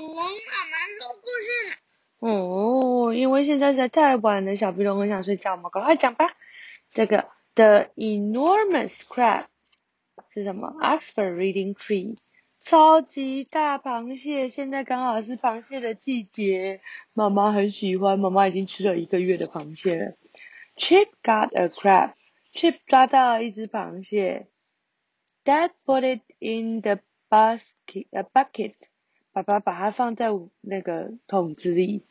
龙妈妈说故事呢。哦，因为现在在太晚了，小皮龙很想睡觉，我们赶快讲吧。这个 The enormous crab 是什么？Oxford Reading Tree，超级大螃蟹，现在刚好是螃蟹的季节，妈妈很喜欢，妈妈已经吃了一个月的螃蟹了。Chip got a crab，Chip 抓到了一只螃蟹。Dad put it in the basket，a bucket，爸爸把它放在那个桶子里。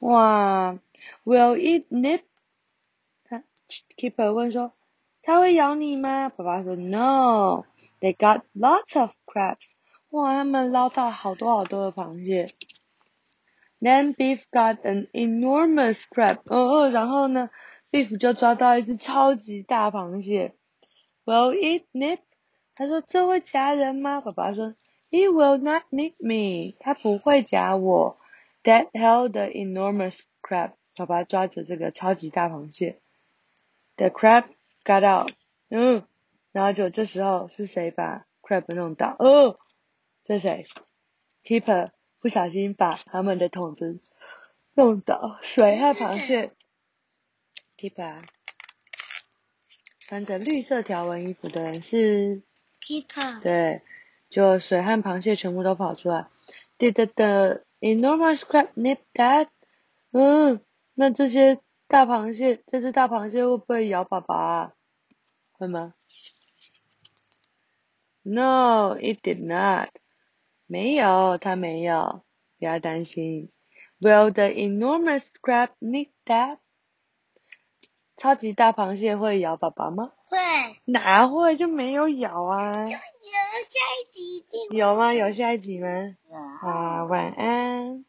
哇，Will it nip？他 Keeper 问说，它会咬你吗？爸爸说 No。They got lots of crabs。哇，他们捞到好多好多的螃蟹。Then Beef got an enormous crab。哦，然后呢，Beef 就抓到一只超级大螃蟹。Will it nip？他说这会夹人吗？爸爸说，It will not nip me。他不会夹我。Dad held the enormous crab。爸爸抓着这个超级大螃蟹。The crab got out。嗯，然后就这时候是谁把 crab 弄倒？哦，这谁？Keeper 不小心把他们的桶子弄倒，水和螃蟹。Keeper 穿着绿色条纹衣服的人是 Keeper。对，就水和螃蟹全部都跑出来。Did the enormous crab nip Dad？嗯，那这些大螃蟹，这只大螃蟹会不会咬爸爸？会吗？No, it did not. 没有，它没有，不要担心。Will the enormous crab nip Dad？超级大螃蟹会咬爸爸吗？会。哪会就没有咬啊？有下一集有吗？有下一集吗？啊，晚安。